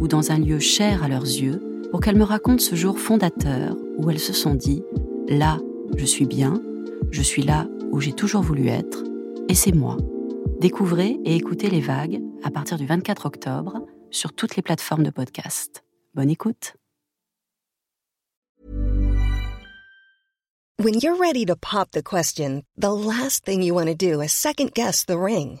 ou dans un lieu cher à leurs yeux pour qu'elles me racontent ce jour fondateur où elles se sont dit ⁇ Là, je suis bien, je suis là où j'ai toujours voulu être, et c'est moi. Découvrez et écoutez les vagues à partir du 24 octobre sur toutes les plateformes de podcast. Bonne écoute. When you're ready to pop the question, the last thing you want to do is second guess the ring.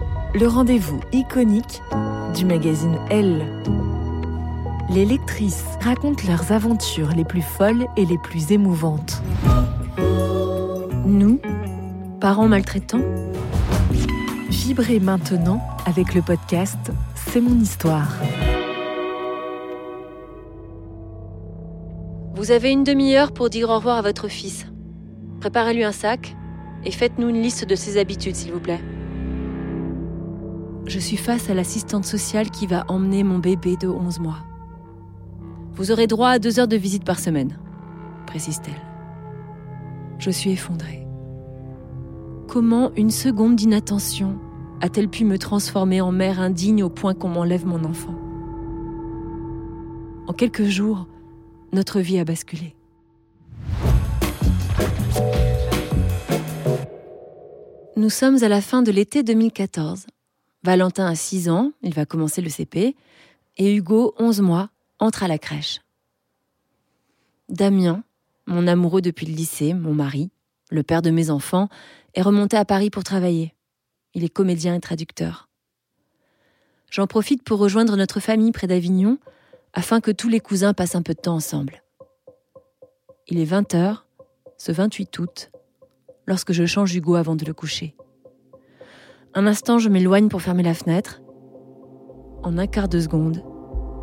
le rendez-vous iconique du magazine Elle. Les lectrices racontent leurs aventures les plus folles et les plus émouvantes. Nous, parents maltraitants, vibrez maintenant avec le podcast C'est mon histoire. Vous avez une demi-heure pour dire au revoir à votre fils. Préparez-lui un sac et faites-nous une liste de ses habitudes, s'il vous plaît. Je suis face à l'assistante sociale qui va emmener mon bébé de 11 mois. Vous aurez droit à deux heures de visite par semaine, précise-t-elle. Je suis effondrée. Comment une seconde d'inattention a-t-elle pu me transformer en mère indigne au point qu'on m'enlève mon enfant? En quelques jours, notre vie a basculé. Nous sommes à la fin de l'été 2014. Valentin a 6 ans, il va commencer le CP, et Hugo, 11 mois, entre à la crèche. Damien, mon amoureux depuis le lycée, mon mari, le père de mes enfants, est remonté à Paris pour travailler. Il est comédien et traducteur. J'en profite pour rejoindre notre famille près d'Avignon, afin que tous les cousins passent un peu de temps ensemble. Il est 20h, ce 28 août, lorsque je change Hugo avant de le coucher. Un instant, je m'éloigne pour fermer la fenêtre. En un quart de seconde,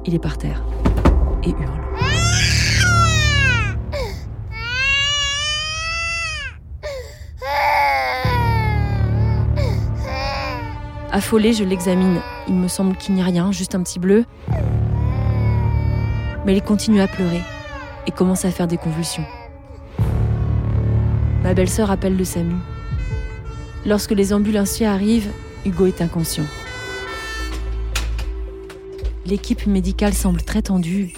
il est par terre et hurle. Affolée, je l'examine. Il me semble qu'il n'y a rien, juste un petit bleu. Mais il continue à pleurer et commence à faire des convulsions. Ma belle-sœur appelle le SAMU. Lorsque les ambulanciers arrivent, Hugo est inconscient. L'équipe médicale semble très tendue.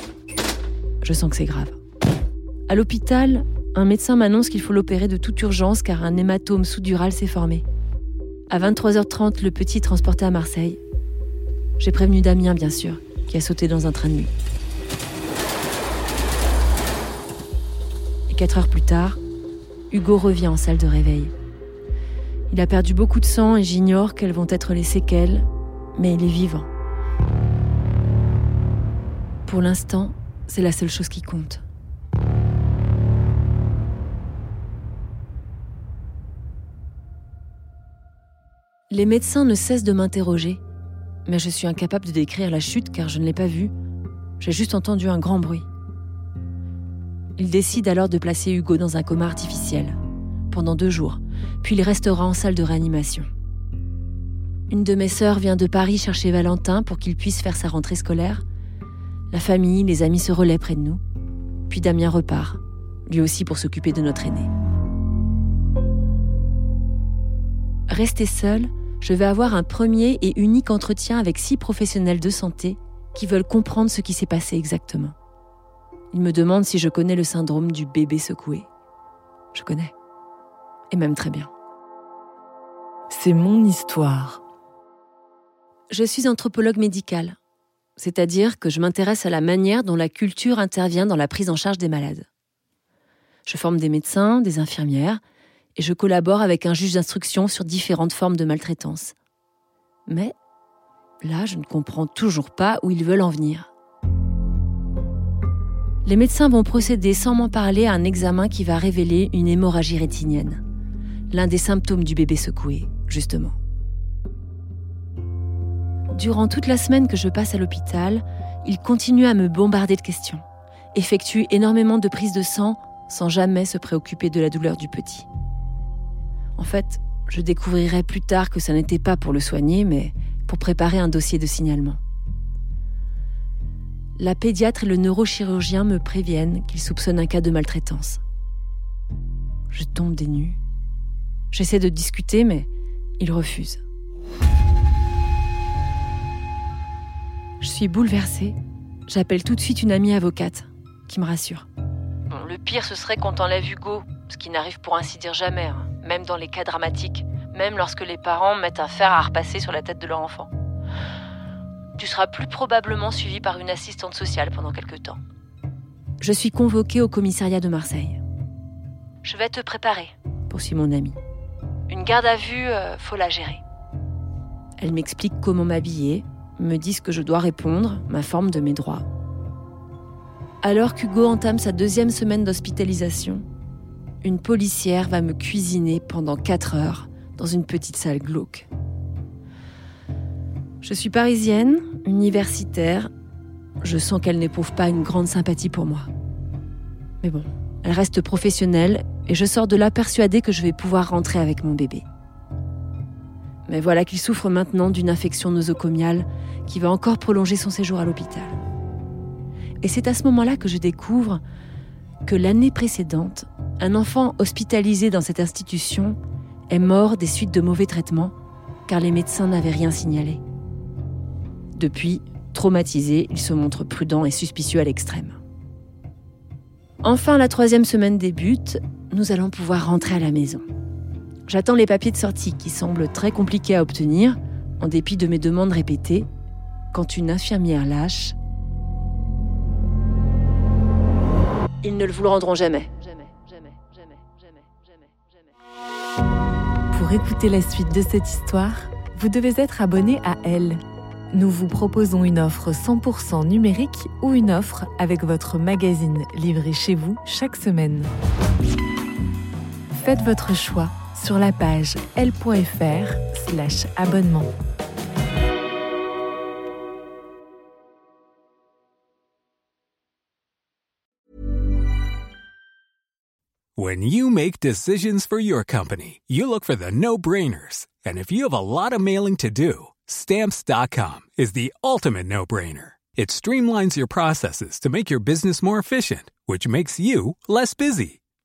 Je sens que c'est grave. À l'hôpital, un médecin m'annonce qu'il faut l'opérer de toute urgence car un hématome sous-dural s'est formé. À 23h30, le petit est transporté à Marseille. J'ai prévenu Damien, bien sûr, qui a sauté dans un train de nuit. Et quatre heures plus tard, Hugo revient en salle de réveil. Il a perdu beaucoup de sang et j'ignore quelles vont être les séquelles, mais il est vivant. Pour l'instant, c'est la seule chose qui compte. Les médecins ne cessent de m'interroger, mais je suis incapable de décrire la chute car je ne l'ai pas vue. J'ai juste entendu un grand bruit. Ils décident alors de placer Hugo dans un coma artificiel, pendant deux jours, puis il restera en salle de réanimation. Une de mes sœurs vient de Paris chercher Valentin pour qu'il puisse faire sa rentrée scolaire. La famille, les amis se relaient près de nous. Puis Damien repart, lui aussi pour s'occuper de notre aîné. Restée seule, je vais avoir un premier et unique entretien avec six professionnels de santé qui veulent comprendre ce qui s'est passé exactement. Ils me demandent si je connais le syndrome du bébé secoué. Je connais. Et même très bien. C'est mon histoire. Je suis anthropologue médicale, c'est-à-dire que je m'intéresse à la manière dont la culture intervient dans la prise en charge des malades. Je forme des médecins, des infirmières, et je collabore avec un juge d'instruction sur différentes formes de maltraitance. Mais là, je ne comprends toujours pas où ils veulent en venir. Les médecins vont procéder sans m'en parler à un examen qui va révéler une hémorragie rétinienne, l'un des symptômes du bébé secoué, justement. Durant toute la semaine que je passe à l'hôpital, ils continuent à me bombarder de questions, effectuent énormément de prises de sang sans jamais se préoccuper de la douleur du petit. En fait, je découvrirai plus tard que ça n'était pas pour le soigner, mais pour préparer un dossier de signalement. La pédiatre et le neurochirurgien me préviennent qu'ils soupçonnent un cas de maltraitance. Je tombe des nues. J'essaie de discuter, mais ils refusent. Je suis bouleversée. J'appelle tout de suite une amie avocate qui me rassure. Bon, le pire, ce serait qu'on t'enlève Hugo, ce qui n'arrive pour ainsi dire jamais. Hein même dans les cas dramatiques, même lorsque les parents mettent un fer à repasser sur la tête de leur enfant. Tu seras plus probablement suivi par une assistante sociale pendant quelque temps. Je suis convoquée au commissariat de Marseille. Je vais te préparer, poursuit mon amie. Une garde à vue, euh, faut la gérer. Elle m'explique comment m'habiller, me dit ce que je dois répondre, ma forme de mes droits. Alors qu'Hugo entame sa deuxième semaine d'hospitalisation, une policière va me cuisiner pendant 4 heures dans une petite salle glauque. Je suis parisienne, universitaire. Je sens qu'elle n'éprouve pas une grande sympathie pour moi. Mais bon, elle reste professionnelle et je sors de là persuadée que je vais pouvoir rentrer avec mon bébé. Mais voilà qu'il souffre maintenant d'une infection nosocomiale qui va encore prolonger son séjour à l'hôpital. Et c'est à ce moment-là que je découvre que l'année précédente, un enfant hospitalisé dans cette institution est mort des suites de mauvais traitements car les médecins n'avaient rien signalé. Depuis, traumatisé, il se montre prudent et suspicieux à l'extrême. Enfin, la troisième semaine débute, nous allons pouvoir rentrer à la maison. J'attends les papiers de sortie qui semblent très compliqués à obtenir, en dépit de mes demandes répétées, quand une infirmière lâche Ils ne le vous rendront jamais. Pour écouter la suite de cette histoire, vous devez être abonné à Elle. Nous vous proposons une offre 100% numérique ou une offre avec votre magazine livré chez vous chaque semaine. Faites votre choix sur la page l.fr/slash abonnement. When you make decisions for your company, you look for the no brainers. And if you have a lot of mailing to do, stamps.com is the ultimate no brainer. It streamlines your processes to make your business more efficient, which makes you less busy.